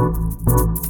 Música